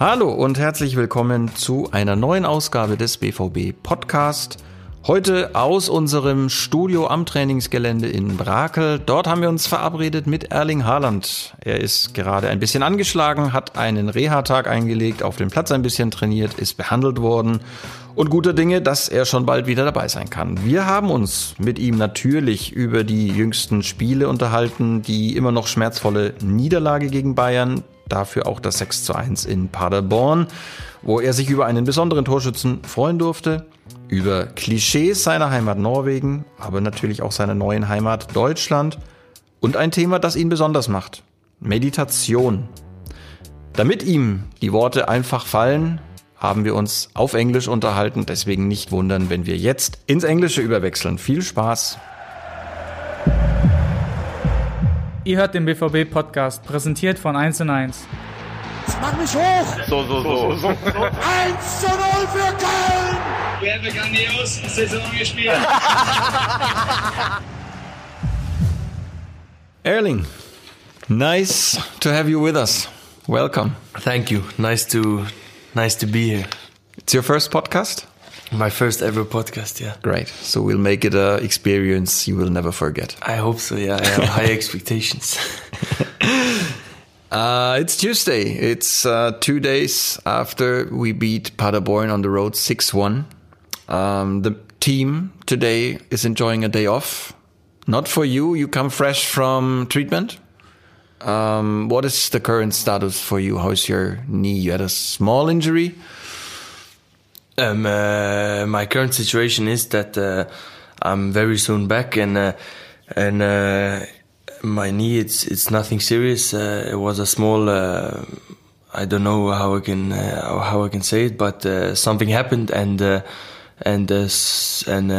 Hallo und herzlich willkommen zu einer neuen Ausgabe des BVB Podcast. Heute aus unserem Studio am Trainingsgelände in Brakel. Dort haben wir uns verabredet mit Erling Haaland. Er ist gerade ein bisschen angeschlagen, hat einen Reha-Tag eingelegt, auf dem Platz ein bisschen trainiert, ist behandelt worden und guter Dinge, dass er schon bald wieder dabei sein kann. Wir haben uns mit ihm natürlich über die jüngsten Spiele unterhalten, die immer noch schmerzvolle Niederlage gegen Bayern, dafür auch das 6 zu 1 in Paderborn, wo er sich über einen besonderen Torschützen freuen durfte, über Klischees seiner Heimat Norwegen, aber natürlich auch seiner neuen Heimat Deutschland und ein Thema, das ihn besonders macht, Meditation. Damit ihm die Worte einfach fallen, haben wir uns auf Englisch unterhalten, deswegen nicht wundern, wenn wir jetzt ins Englische überwechseln. Viel Spaß! Ihr hört den BVB-Podcast, präsentiert von 1 und 1. Mach mich hoch! So, so, so. so. 1 zu 0 für Köln! Wir haben eine grandiose Saison gespielt. Erling, nice to have you with us. Welcome. Thank you. Nice to, nice to be here. It's your first podcast? My first ever podcast, yeah. Great. So we'll make it a experience you will never forget. I hope so, yeah. I have high expectations. uh, it's Tuesday. It's uh, two days after we beat Paderborn on the road 6 1. Um, the team today is enjoying a day off. Not for you. You come fresh from treatment. Um, what is the current status for you? How's your knee? You had a small injury. Um, uh, my current situation is that uh, I'm very soon back, and uh, and uh, my knee it's it's nothing serious. Uh, it was a small. Uh, I don't know how I can how I can say it, but something happened, and and and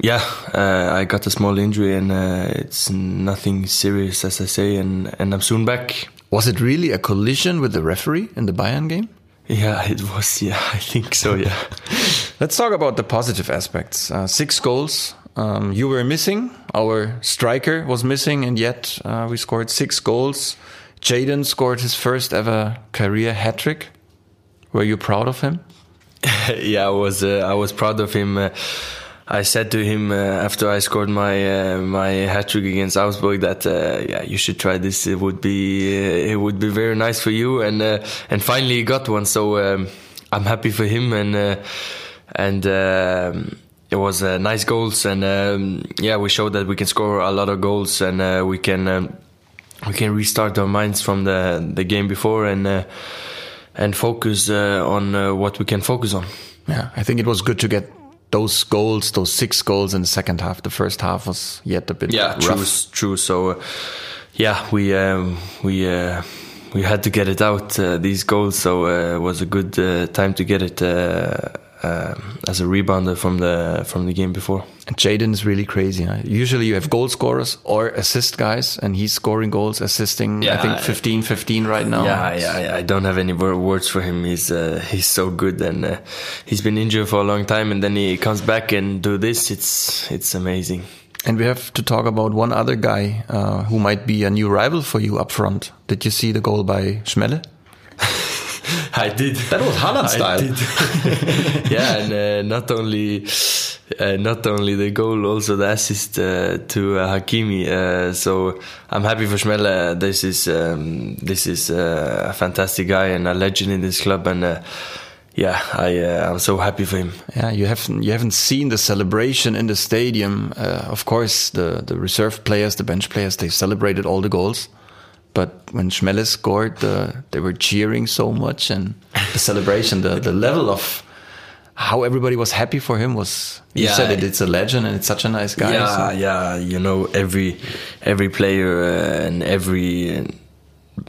yeah, I got a small injury, and it's nothing serious, as I say, and and I'm soon back. Was it really a collision with the referee in the Bayern game? Yeah, it was. Yeah, I think so. Yeah. Let's talk about the positive aspects. Uh, six goals. Um, you were missing. Our striker was missing, and yet uh, we scored six goals. Jadon scored his first ever career hat trick. Were you proud of him? yeah, I was. Uh, I was proud of him. Uh, I said to him uh, after I scored my uh, my hat trick against Augsburg that uh, yeah you should try this. It would be uh, it would be very nice for you. And uh, and finally he got one. So um, I'm happy for him. And uh, and um, it was nice goals. And um, yeah we showed that we can score a lot of goals and we can um, we can restart our minds from the the game before and and focus on what we can focus on. Yeah, I think it was good to get those goals, those six goals in the second half. The first half was yet a bit yeah, rough. true, true. So uh, yeah, we um, we uh, we had to get it out uh, these goals. So uh, it was a good uh, time to get it uh, as a rebounder from the from the game before. Jadon is really crazy. Huh? Usually you have goal scorers or assist guys, and he's scoring goals, assisting. Yeah, I think 15, 15 right now. Yeah, yeah, yeah. I don't have any words for him. He's uh, he's so good, and uh, he's been injured for a long time, and then he comes back and do this. It's it's amazing. And we have to talk about one other guy uh, who might be a new rival for you up front. Did you see the goal by Schmelle? I did. That was Haaland style. yeah, and uh, not only uh, not only the goal, also the assist uh, to uh, Hakimi. Uh, so I'm happy for Schmelle. This is um, this is uh, a fantastic guy and a legend in this club, and yeah, I I'm so happy for him. Yeah, you haven't you haven't seen the celebration in the stadium. of course, the the reserve players, the bench players, they celebrated all the goals. But when Schmelle scored, uh, they were cheering so much, and the celebration, the, the level of how everybody was happy for him was. You yeah, said it. It's a legend, and it's such a nice guy. Yeah, so. yeah. You know, every every player uh, and every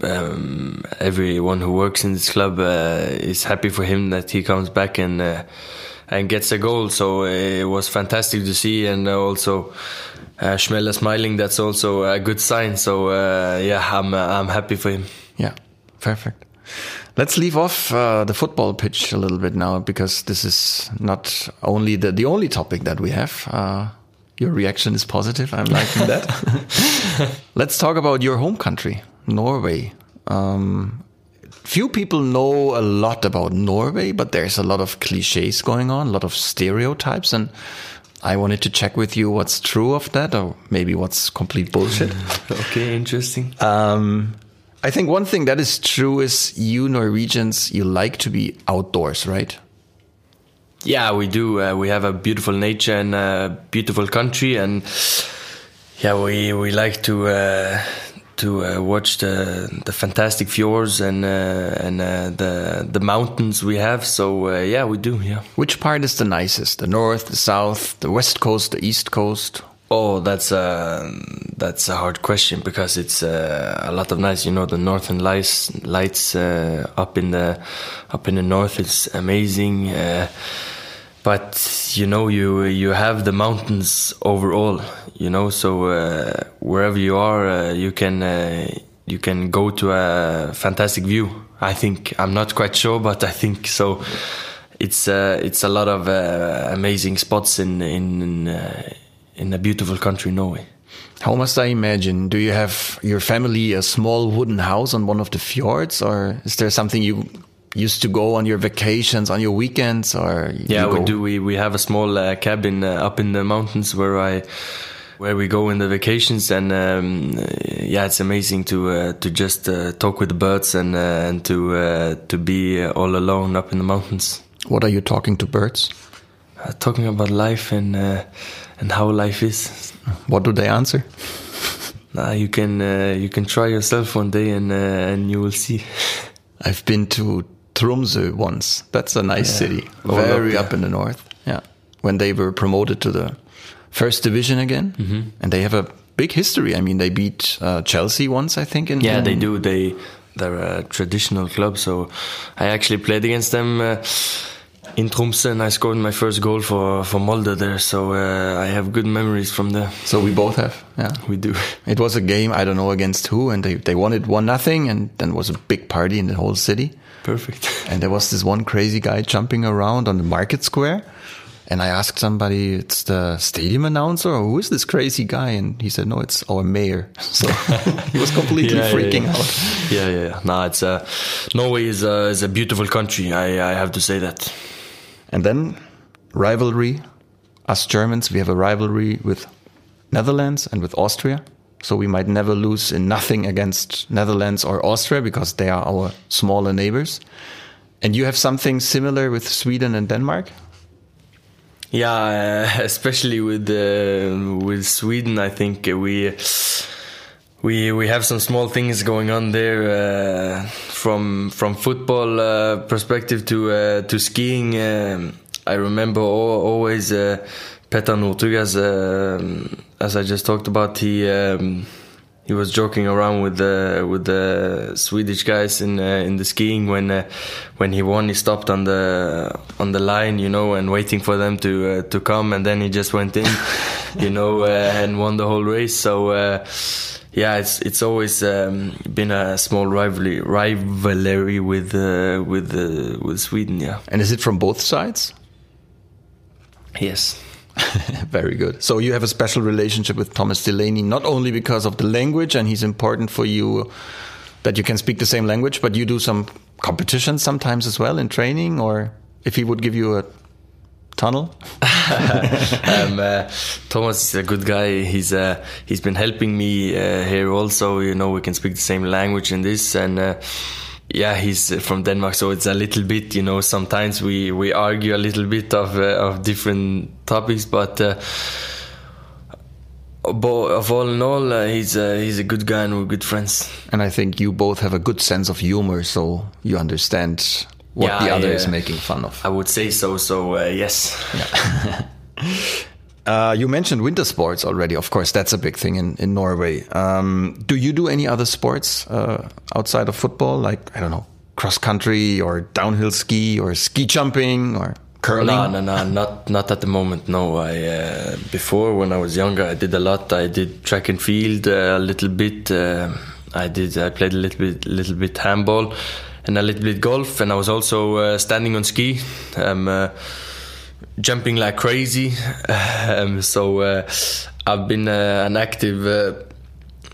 um, everyone who works in this club uh, is happy for him that he comes back and uh, and gets a goal. So it was fantastic to see, and also uh, Schmelle smiling. That's also a good sign. So uh, yeah, I'm uh, I'm happy for him. Yeah, perfect. Let's leave off uh, the football pitch a little bit now because this is not only the the only topic that we have. Uh, your reaction is positive. I'm liking that. Let's talk about your home country, Norway. Um, few people know a lot about Norway, but there's a lot of cliches going on, a lot of stereotypes, and I wanted to check with you what's true of that, or maybe what's complete bullshit. okay, interesting. Um, I think one thing that is true is you Norwegians, you like to be outdoors, right? Yeah, we do. Uh, we have a beautiful nature and a beautiful country, and yeah, we we like to uh, to uh, watch the the fantastic fjords and uh, and uh, the the mountains we have. So uh, yeah, we do. Yeah. Which part is the nicest? The north, the south, the west coast, the east coast? Oh, that's a that's a hard question because it's uh, a lot of nice. You know, the northern lights lights uh, up in the up in the north is amazing. But you know, you you have the mountains overall. You know, so uh, wherever you are, uh, you can uh, you can go to a fantastic view. I think I'm not quite sure, but I think so. It's uh, it's a lot of uh, amazing spots in in. Uh, in a beautiful country, Norway. How must I imagine? Do you have your family a small wooden house on one of the fjords, or is there something you used to go on your vacations, on your weekends, or yeah, we do. We we have a small uh, cabin uh, up in the mountains where I where we go in the vacations, and um, yeah, it's amazing to uh, to just uh, talk with the birds and uh, and to uh, to be all alone up in the mountains. What are you talking to birds? talking about life and and how life is. What do they answer? Nah, you can uh, you can try yourself one day and uh, and you will see. I've been to Tromsø once. That's a nice yeah. city, very up, up, in the north. Yeah, when they were promoted to the first division again, mm -hmm. and they have a big history. I mean, they beat uh, Chelsea once, I think. In yeah, in they do. They they're a traditional club, so I actually played against them uh, in Tromsø I scored my first goal for for Molde there. So uh, I have good memories from there. So we both have, yeah, we do. It was a game I don't know against who, and they they won it one nothing, and then was a big party in the whole city. Perfect. and there was this one crazy guy jumping around on the market square. And I asked somebody, it's the stadium announcer, or who is this crazy guy? And he said, no, it's our mayor. So he was completely yeah, freaking yeah, yeah. out. Yeah, yeah, yeah. No, it's uh, Norway is a, is a beautiful country. I, I have to say that. And then rivalry. Us Germans, we have a rivalry with Netherlands and with Austria. So we might never lose in nothing against Netherlands or Austria because they are our smaller neighbors. And you have something similar with Sweden and Denmark? Yeah, especially with uh, with Sweden, I think we we we have some small things going on there uh, from from football uh, perspective to uh, to skiing. Um, I remember always uh, Petter Northug as um, as I just talked about. He um, he was joking around with the with the Swedish guys in uh, in the skiing when uh, when he won. He stopped on the on the line, you know, and waiting for them to uh, to come, and then he just went in, you know, and won the whole race. So yeah, it's it's always um, been a small rivalry rivalry with uh, with uh, with Sweden. Yeah, and is it from both sides? Yes. Very good. So you have a special relationship with Thomas Delaney, not only because of the language, and he's important for you that you can speak the same language, but you do some competitions sometimes as well in training, or if he would give you a tunnel? um, uh, Thomas is a good guy. He's uh, he's been helping me uh, here also. You know, we can speak the same language in this, and uh, yeah, he's from Denmark, so it's a little bit. You know, sometimes we we argue a little bit of uh, of different topics, but. Uh, but of all in all, uh, he's uh, he's a good guy and we're good friends. And I think you both have a good sense of humor, so you understand what yeah, the other is making fun of. I would say so. So uh, yes. Uh, you mentioned winter sports already. Of course, that's a big thing in in Norway. Um, do you do any other sports uh, outside of football, like I don't know, cross country or downhill ski or ski jumping or? Curling? No, no, no, not not at the moment. No, I uh, before when I was younger, I did a lot. I did track and field uh, a little bit. Uh, I did. I played a little bit, little bit handball and a little bit golf. And I was also uh, standing on ski, um, uh, jumping like crazy. um, so uh, I've been uh, an active uh,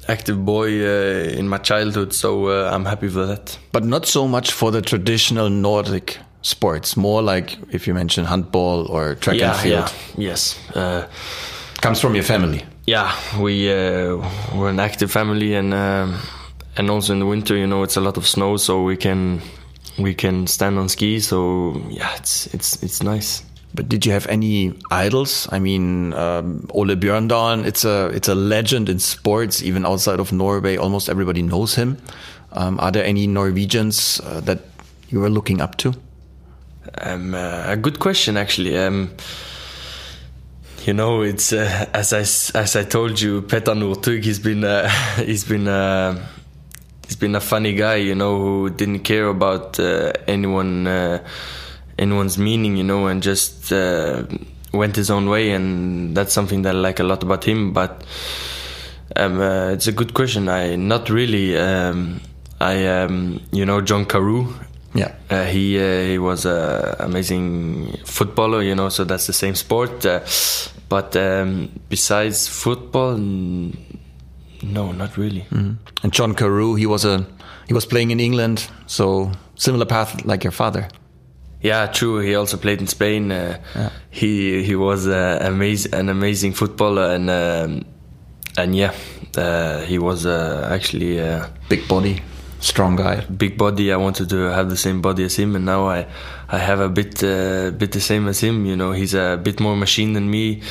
active boy uh, in my childhood, so uh, I'm happy for that. But not so much for the traditional Nordic sports. More like if you mention handball or track and field. yeah, yes. Uh, Comes from your family. yeah, we uh, we're an active family, and um, and also in the winter, you know, it's a lot of snow, so we can we can stand on ski. So yeah, it's it's it's nice. But did you have any idols? I mean, um, Ole Bjørndalen. It's a it's a legend in sports, even outside of Norway. Almost everybody knows him. Um, are there any Norwegians uh, that you were looking up to? Um, uh, a good question, actually. Um, you know, it's uh, as I as I told you, Petter Northug. He's been uh, he's been uh, he's been a funny guy. You know, who didn't care about uh, anyone uh, anyone's meaning. You know, and just uh, went his own way, and that's something that I like a lot about him. But um, uh, it's a good question. I not really. Um, I um, you know John Carew. Yeah. Uh, he uh, he was an amazing footballer, you know. So that's the same sport. Uh, but um, besides football, no, not really. And John Carew, he was a he was playing in England, so similar path like your father. Yeah, true. He also played in Spain. Uh, He he was uh, amazing, an amazing footballer, and um, and yeah, uh, he was uh, actually a Big body, strong guy. big body. I wanted to have the same body as him, and now I I have a bit uh, bit the same as him. You know, he's a bit more machine than me.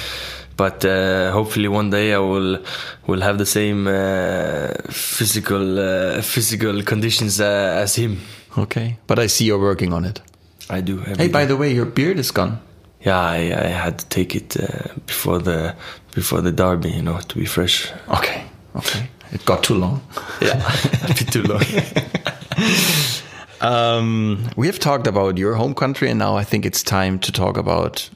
But uh, hopefully one day I will will have the same uh, physical uh, physical conditions uh, as him. Okay, but I see you're working on it. I do. every Hey, by the way, your beard is gone. yeah, I, I had to take it uh, before the before the derby, you know, to be fresh. Okay, okay, it got too long. Yeah, a bit too long. Um, we have talked about your home country, and now I think it's time to talk about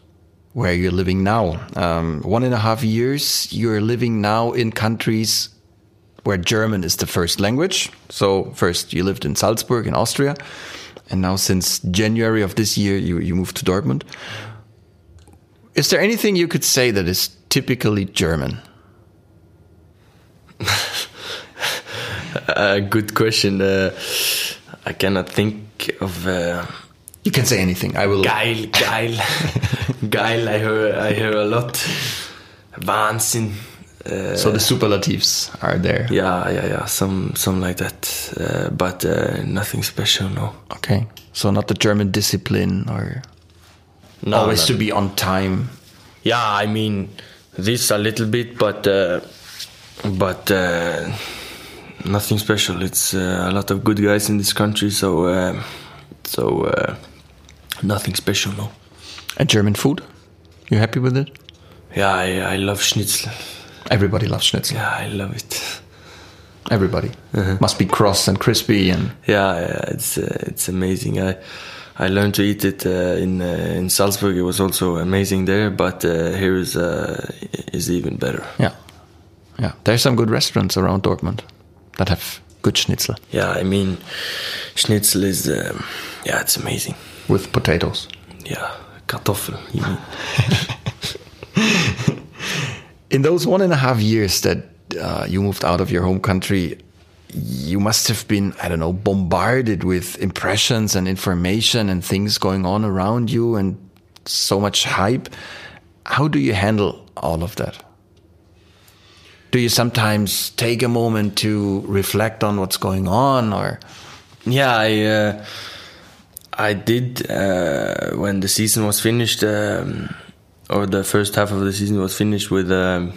where you're living now. Um, one and a half years, you're living now in countries where German is the first language. So, first you lived in Salzburg in Austria, and now since January of this year, you, you moved to Dortmund. Is there anything you could say that is typically German? A good question. Uh, I cannot think of. Uh, You can say anything. I will. Geil, geil, geil. I hear, I hear a lot. Wahnsinn. Uh, So the superlatives are there. yeah, yeah, yeah. Some, some like that. Uh, but uh, nothing special. No. Okay. So not the German discipline or No, always no. to be on time. Yeah, I mean this a little bit, but uh, but uh, nothing special. It's uh, a lot of good guys in this country, so uh, so uh, nothing special. No. And German food? You happy with it? Yeah, I, I love schnitzel. Everybody loves schnitzel. Yeah, I love it. Everybody. Uh-huh. Must be cross and crispy and Yeah, yeah it's uh, it's amazing. I I learned to eat it uh, in uh, in Salzburg. It was also amazing there, but uh, here is uh, is even better. yeah. Yeah. There's some good restaurants around Dortmund that have good schnitzel Yeah, I mean, schnitzel is um, yeah, it's amazing. With potatoes. Yeah, kartoffel. In those one and a half years that uh, you moved out of your home country, you must have been, I don't know, bombarded with impressions and information and things going on around you and so much hype. How do you handle all of that? Do you sometimes take a moment to reflect on what's going on or Yeah, I uh, I did uh, when the season was finished, um, or the first half of the season was finished with um,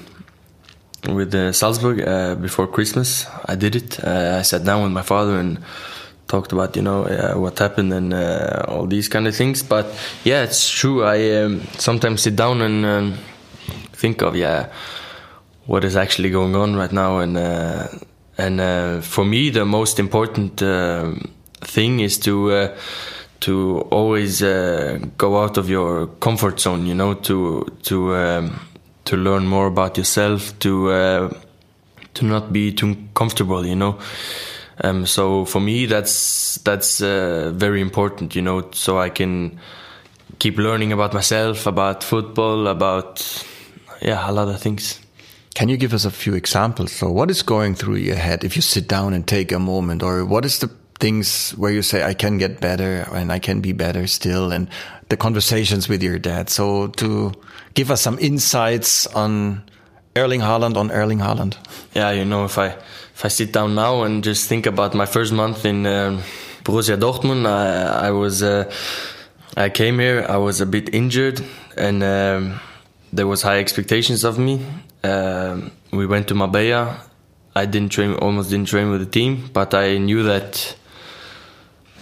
with uh, Salzburg uh, before Christmas. I did it. Uh, I sat down with my father and talked about you know uh, what happened and uh, all these kind of things. But yeah, it's true. I um, sometimes sit down and um, think of yeah what is actually going on right now and and for me the most important um thing is to to always uh, go out of your comfort zone you know to to um, to learn more about yourself to uh, to not be too comfortable you know um, so for me that's that's uh, very important you know so I can keep learning about myself about football about yeah a lot of things Can you give us a few examples? So, what is going through your head if you sit down and take a moment, or what is the things where you say, I can get better and I can be better still, and the conversations with your dad? So, to give us some insights on Erling Haaland on Erling Haaland. Yeah, you know, if I if I sit down now and just think about my first month in um, Borussia Dortmund, I, I was uh, I came here, I was a bit injured, and um, there was high expectations of me. Um, we went to Marbella. I didn't train, almost didn't train with the team, but I knew that.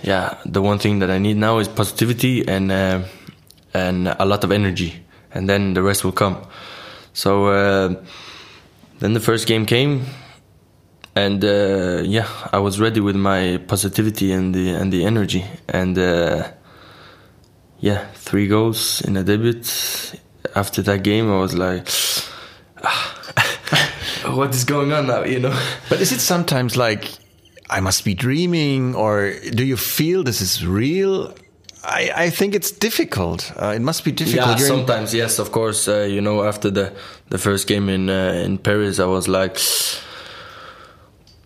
Yeah, the one thing that I need now is positivity and uh, and a lot of energy, and then the rest will come. So uh, then the first game came, and uh, yeah, I was ready with my positivity and the and the energy, and uh, yeah, three goals in a debut. After that game, I was like, ah, what is going on now? You know. But is it sometimes like I must be dreaming, or do you feel this is real? I, I think it's difficult. Uh, it must be difficult. Yeah, You're sometimes yes, of course. Uh, you know, after the the first game in uh, in Paris, I was like,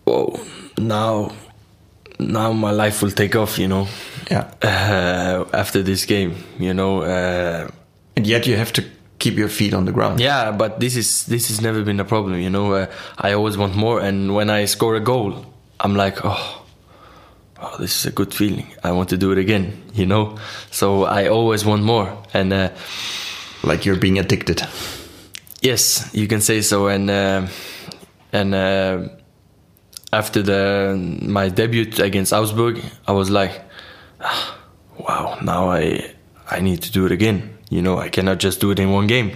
"Whoa, now, now my life will take off." You know, yeah. uh, after this game, you know. Uh, And yet you have to keep your feet on the ground. yeah, but this is this has never been a problem. You know, uh, I always want more, and when I score a goal, I'm like, oh. Oh, this is a good feeling. I want to do it again, you know. So I always want more, and uh, Like you're being addicted. Yes, you can say so. And uh, and uh, after the my debut against Augsburg, I was like, "Ah, wow, now I I need to do it again. You know, I cannot just do it in one game.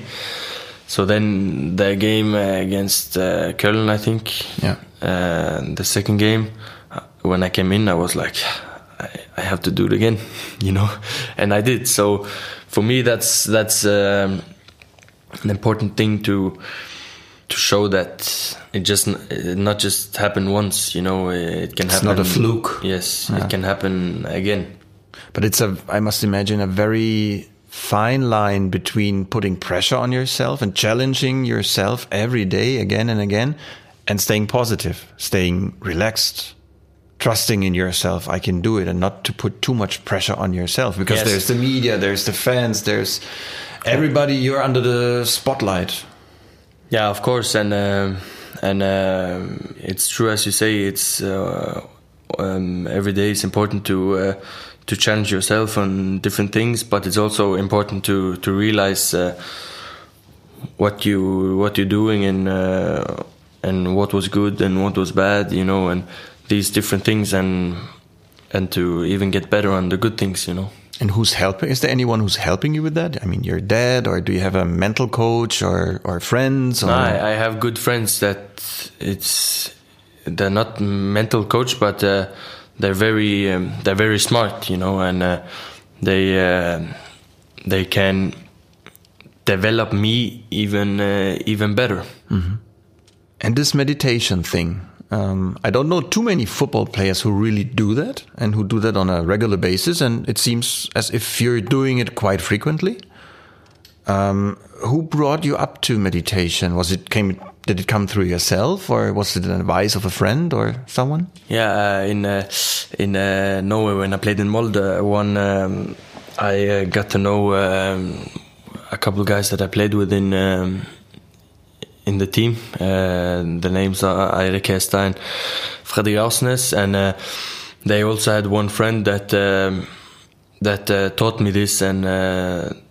So then the game uh, against uh, Köln, I think, Yeah. uh, the second game, uh, when I came in, I was like, I, I have to do it again, you know, and I did. So for me, that's that's um, an important thing to to show that it just it not just happened once, you know, it can It's happen. not a fluke. Yes, Yeah. it can happen again. But it's a, I must imagine, a very fine line between putting pressure on yourself and challenging yourself every day again and again and staying positive, staying relaxed, trusting in yourself. I can do it and not to put too much pressure on yourself because Yes. there's the media, there's the fans, there's everybody. You're under the spotlight. Yeah, of course, and um and um it's true as you say. It's uh, um, every day. It's important to uh, to challenge yourself on different things, but it's also important to to realize uh, what you what you're doing and uh, and what was good and what was bad. You know, and these different things, and and to even get better on the good things. You know. And who's helping? Is there anyone who's helping you with that? I mean, your dad, or do you have a mental coach, or or friends? Or I, I have good friends that it's they're not mental coach, but uh, they're very um, they're very smart, you know, and uh, they uh, they can develop me even uh, even better. And this meditation thing, um, I don't know too many football players who really do that and who do that on a regular basis. And it seems as if you're doing it quite frequently. Um, who brought you up to meditation? Was it came? Did it come through yourself, or was it an advice of a friend or someone? Yeah, uh, in uh, in uh, Norway when I played in Molde, one um, I uh, got to know um, a couple of guys that I played with in um, in the team. Uh, the names are Eirik Hestad, Fredrik Aursnes, and uh, they also had one friend that um, that taught me this and.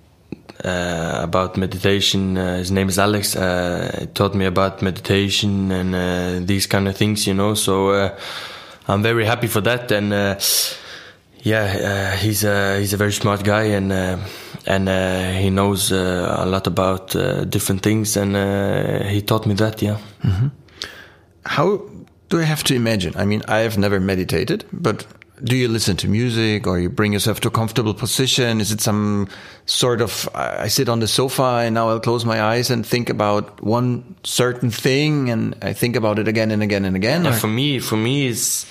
Uh, about meditation. Uh, his name is Alex. Uh, taught me about meditation and uh, these kind of things, you know. So uh, I'm very happy for that. And uh, yeah, he's a he's a very smart guy, and and he knows a lot about different things, and he taught me that. Yeah. How do I have to imagine? I mean, I have never meditated, but do you listen to music or you bring yourself to a comfortable position? Is it some sort of, I sit on the sofa and now I'll close my eyes and think about one certain thing and I think about it again and again and again? Yeah, for me, for me, it's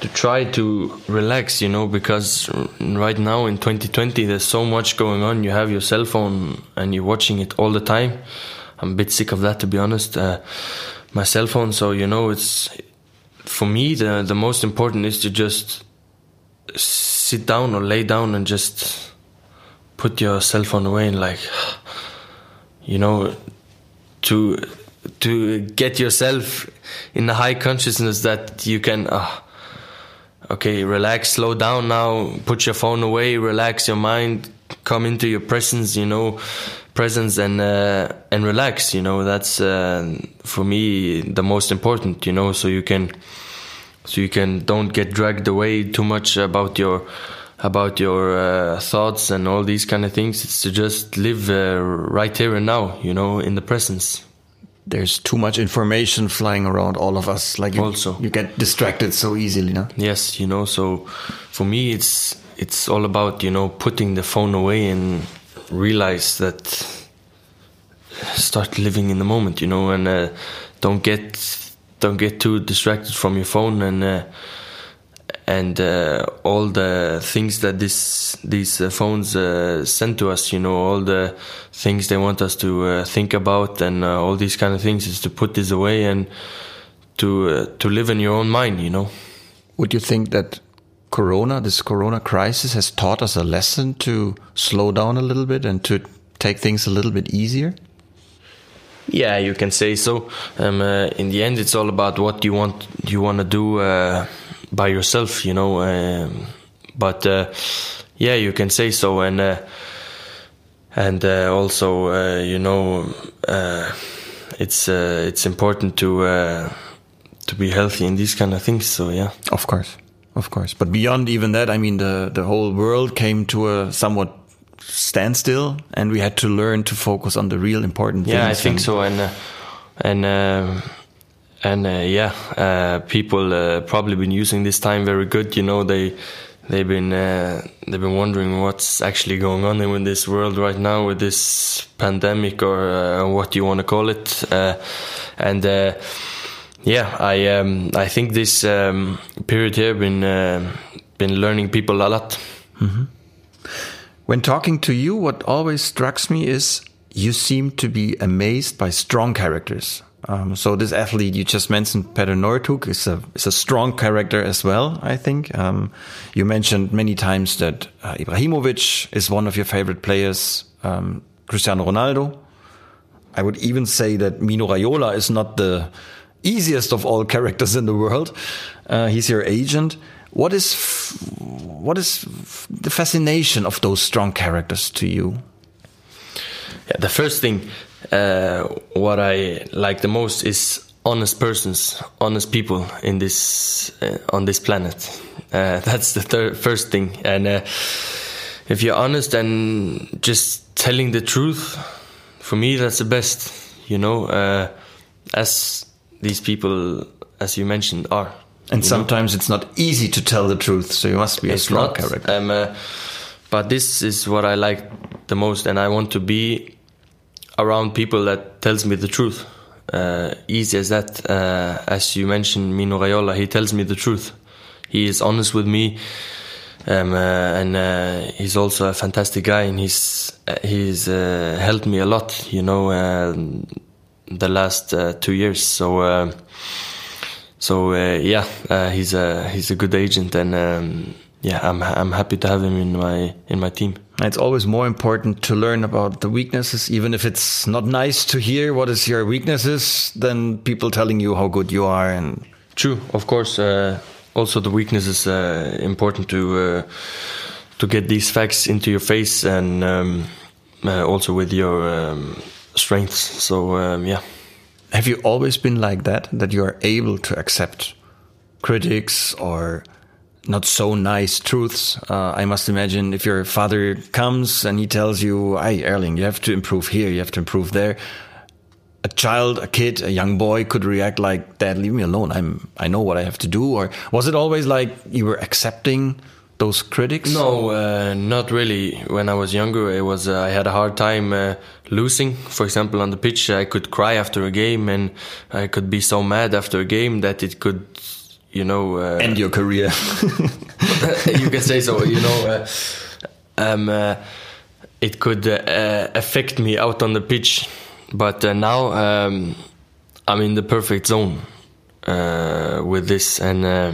to try to relax, you know, because right now in 2020, there's so much going on. You have your cell phone and you're watching it all the time. I'm a bit sick of that to be honest. Uh, my cell phone, so you know, it's for me the the most important is to just sit down or lay down and just put your cell phone away and like you know to to get yourself in a high consciousness that you can uh, okay relax slow down now put your phone away relax your mind come into your presence you know presence and uh, and relax you know. That's uh, for me the most important you know so you can so you can don't get dragged away too much about your about your uh, thoughts and all these kind of things it's to just live uh, right here and now you know in the presence There's too much information flying around all of us. Like you, Also. you get distracted so easily, no? yes you know so for me it's it's all about you know putting the phone away and realize that start living in the moment you know and uh, don't get don't get too distracted from your phone and uh, and uh, all the things that this these uh, phones uh, send to us you know all the things they want us to uh, think about and uh, all these kind of things is to put this away and to to live in your own mind you know Would you think that Corona, this Corona crisis, has taught us a lesson to slow down a little bit and to take things a little bit easier? Yeah, you can say so. Um, uh, in the end, it's all about what you want you want to do uh, by yourself, you know. Um, but uh, yeah, you can say so, and uh, and uh, also, uh, you know, it's it's important to to be healthy in these kind of things. So yeah. Of course, of course. But beyond even that, I mean, the the whole world came to a somewhat standstill, and we had to learn to focus on the real important things. Yeah, I think so, and uh, and uh, and uh, yeah, uh, people uh, probably been using this time very good. You know, they they've been uh, they've been wondering what's actually going on in this world right now with this pandemic or uh, what you want to call it, uh, and. Uh, yeah, I um, I think this um, period here been uh, been learning people a lot. When talking to you, what always strikes me is you seem to be amazed by strong characters. Um, so this athlete you just mentioned, Petter Northug, is a is a strong character as well. I think um, you mentioned many times that uh, Ibrahimovic is one of your favorite players. Um, Cristiano Ronaldo. I would even say that Mino Raiola is not the easiest of all characters in the world. Uh, he's your agent. What is what is the fascination of those strong characters to you? Yeah, the first thing, uh, what I like the most is honest persons, honest people in this uh, on this planet. Uh, that's the first thing, and uh, if you're honest and just telling the truth, for me that's the best. You know, uh, as these people, as you mentioned, are. And sometimes it's not easy to tell the truth, so you must be a it's strong not. character. Um, uh, but this is what I like the most, and I want to be around people that tells me the truth. Uh, easy as that. Uh, as you mentioned, Mino Raiola, he tells me the truth. He is honest with me, um, uh, and uh, he's also a fantastic guy, and he's uh, he's uh, helped me a lot. You know, uh, the last uh, two years. So. So uh, yeah, uh, he's a he's a good agent, and um, yeah, I'm I'm happy to have him in my in my team. It's always more important to learn about the weaknesses, even if it's not nice to hear what is your weaknesses, than people telling you how good you are. And True, of course. Uh, also, the weakness is uh, important to uh, to get these facts into your face, and um, uh, also with your um, strengths. So um, yeah. Have you always been like that? That you are able to accept critics or not so nice truths? Uh, I must imagine if your father comes and he tells you, "Hey, Erling, you have to improve here, you have to improve there." A child, a kid, a young boy could react like, "Dad, leave me alone. I'm, I know what I have to do." Or was it always like you were accepting those critics? No, uh, not really. When I was younger, it was uh, I had a hard time uh, losing. For example, on the pitch, I could cry after a game, and I could be so mad after a game that it could, you know, uh, End your career. you can say so. You know, uh, um, uh, it could affect me out on the pitch. but uh, now um, I'm in the perfect zone uh, with this, and uh,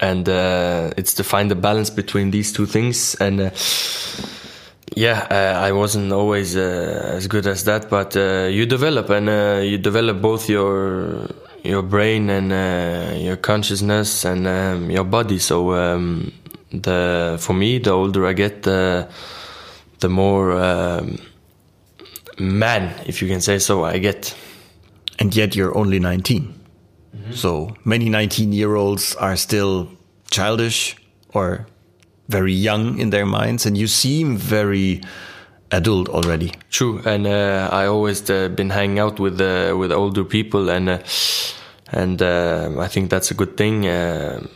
and uh, it's to find the balance between these two things. And uh, yeah, uh, I wasn't always uh, as good as that, but uh, you develop, and uh, you develop both your your brain and your consciousness and um, your body. So um, the for me, the older I get, the the more um, man, if you can say so, I get. And yet you're only 19. So many 19 year olds are still childish or very young in their minds, and you seem very adult already. True, and uh, I always uh, been hanging out with uh, with older people, and uh, and uh, I think that's a good thing. Uh,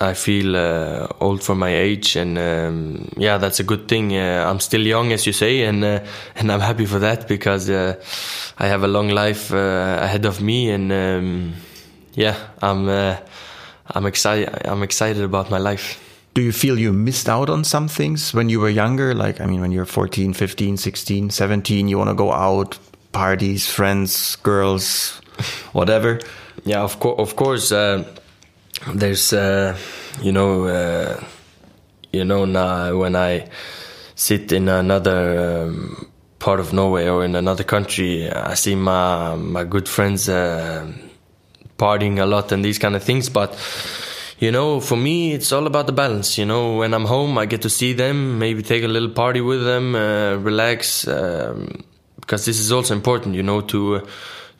I feel uh, old for my age, and um, yeah, that's a good thing. Uh, I'm still young, as you say, and uh, and I'm happy for that because uh, I have a long life uh, ahead of me, and um, yeah, I'm uh, I'm excited. I'm excited about my life. Do you feel you missed out on some things when you were younger? Like, I mean, when you're 14, 15, 16, 17, you want to go out, parties, friends, girls, whatever. Yeah, of course, of course. Uh, there's, uh, you know, uh, you know, now when I sit in another um, part of Norway or in another country, I see my my good friends uh, partying a lot and these kind of things. But you know, for me, it's all about the balance. You know, when I'm home, I get to see them, maybe take a little party with them, uh, relax, um, because this is also important. You know, to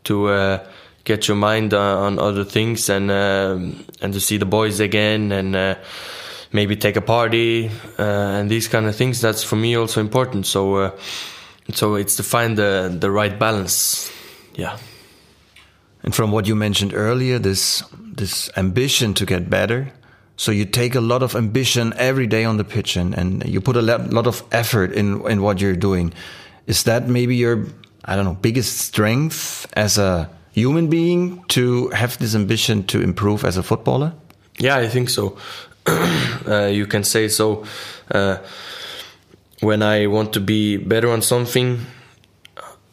to uh, get your mind on, on other things and um, and to see the boys again and. Uh, Maybe take a party uh, and these kind of things. That's for me also important. So, uh, so it's to find the the right balance. Yeah. And from what you mentioned earlier, this this ambition to get better. So you take a lot of ambition every day on the pitch, and, and you put a lot, of effort in in what you're doing. Is that maybe your I don't know biggest strength as a human being to have this ambition to improve as a footballer? Yeah, I think so. uh, you can say so. Uh, when I want to be better on something,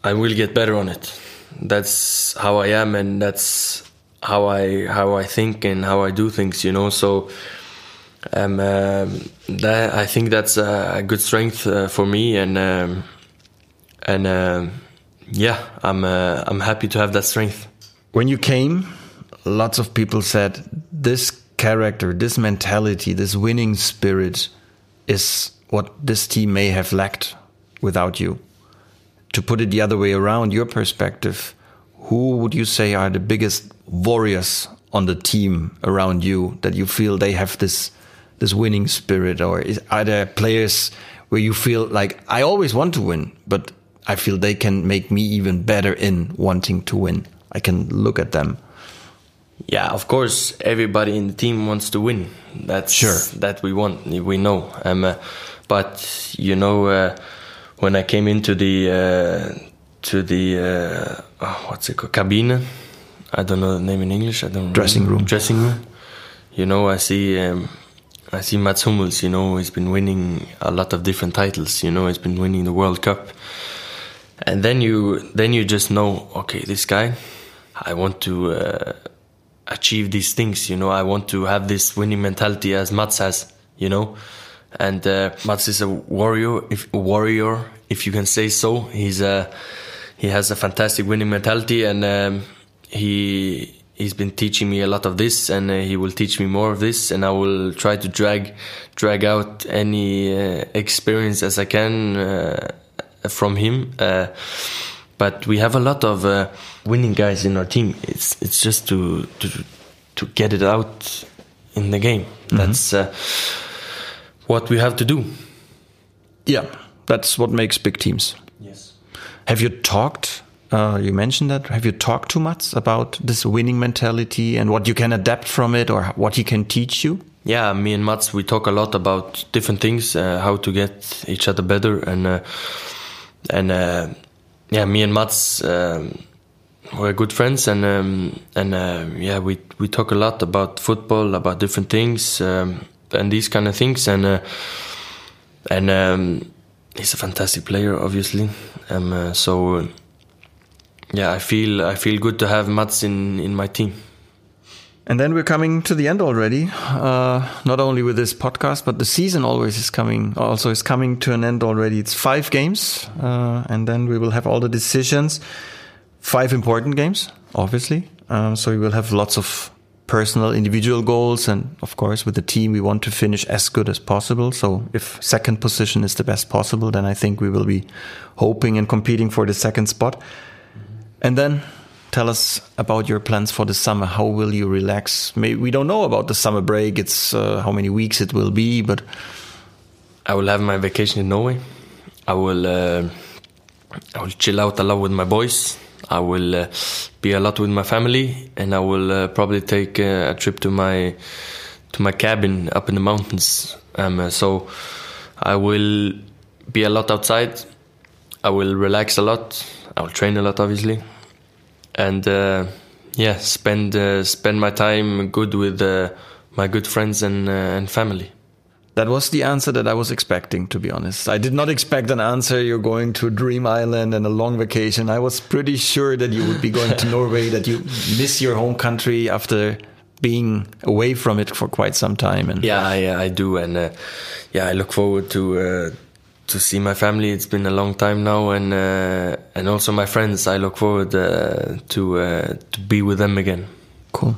I will get better on it. That's how I am, and that's how I how I think and how I do things. You know, so um, um, that I think that's a, good strength uh, for me, and um, and um, yeah, I'm uh, I'm happy to have that strength. When you came, lots of people said this character, this mentality, this winning spirit is what this team may have lacked without you. To put it the other way around, your perspective, who would you say are the biggest warriors on the team around you that you feel they have this this winning spirit, or is, are there players where you feel like I always want to win, but I feel they can make me even better in wanting to win. I can look at them. Yeah, of course, everybody in the team wants to win. That's Sure. that we want. We know. Um, uh, but you know, uh, when I came into the uh, to the uh, oh, what's it called, cabine? I don't know the name in English. I don't Dressing room. Dressing room. You know, I see. Um, I see Mats Hummels. You know, he's been winning a lot of different titles. You know, he's been winning the World Cup, and then you then you just know, okay, this guy, I want to. Uh, achieve these things. You know, I want to have this winning mentality as Mats has. You know, and uh, Mats is a warrior, if warrior, if you can say so. He's a he has a fantastic winning mentality, and um, he he's been teaching me a lot of this, and uh, he will teach me more of this, and I will try to drag drag out any uh, experience as I can uh, from him. Uh, but we have a lot of uh, winning guys in our team. It's it's just to to to get it out in the game. That's uh, what we have to do. Yeah, that's what makes big teams. Yes. Have you talked? Uh, you mentioned that. Have you talked to Mats about this winning mentality and what you can adapt from it, or what he can teach you? Yeah, me and Mats we talk a lot about different things, uh, how to get each other better, and uh, and uh, yeah, me and Mats um, we're good friends, and um, and uh, yeah, we we talk a lot about football, about different things, um, and these kind of things, and uh, and um, he's a fantastic player, obviously, um, uh, so yeah, I feel I feel good to have Mats in in my team. And then we're coming to the end already. Uh, not only with this podcast, but the season always is coming. Also, is coming to an end already. It's five games, uh, and then we will have all the decisions. Five important games, obviously. Um, so we will have lots of personal, individual goals, and of course, with the team, we want to finish as good as possible. So if second position is the best possible, then I think we will be hoping and competing for the second spot. And then tell us about your plans for the summer. How will you relax? Maybe we don't know about the summer break. It's uh, how many weeks it will be, but I will have my vacation in Norway. I will uh, I will chill out a lot with my boys. I will uh, be a lot with my family, and I will uh, probably take uh, a trip to my to my cabin up in the mountains. Um, so I will be a lot outside. I will relax a lot. I will train a lot, obviously, and uh, yeah, spend uh, spend my time good with uh, my good friends and and family. That was the answer that I was expecting, to be honest. I did not expect an answer. You're going to Dream Island and a long vacation. I was pretty sure that you would be going to Norway, that you miss your home country after being away from it for quite some time. And Yeah, I, I do, and uh, yeah, I look forward to uh, to see my family. It's been a long time now, and uh, and also my friends. I look forward uh, to uh, to be with them again. Cool.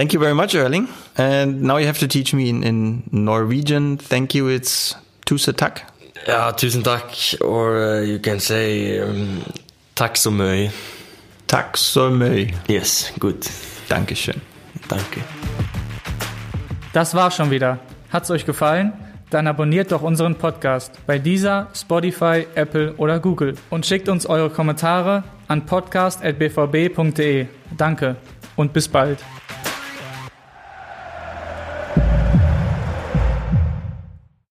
Thank you very much, Erling. And now you have to teach me in, in Norwegian. Thank you. It's tusen takk. Ja, tusen takk, or uh, you can say um, takk så mye. Tack så mycket. Yes, good. Dankeschön. Danke. Das war schon wieder. Hat's euch gefallen? Dann abonniert doch unseren Podcast bei dieser, Spotify, Apple oder Google und schickt uns eure Kommentare an podcast.bvb.de. Danke und bis bald.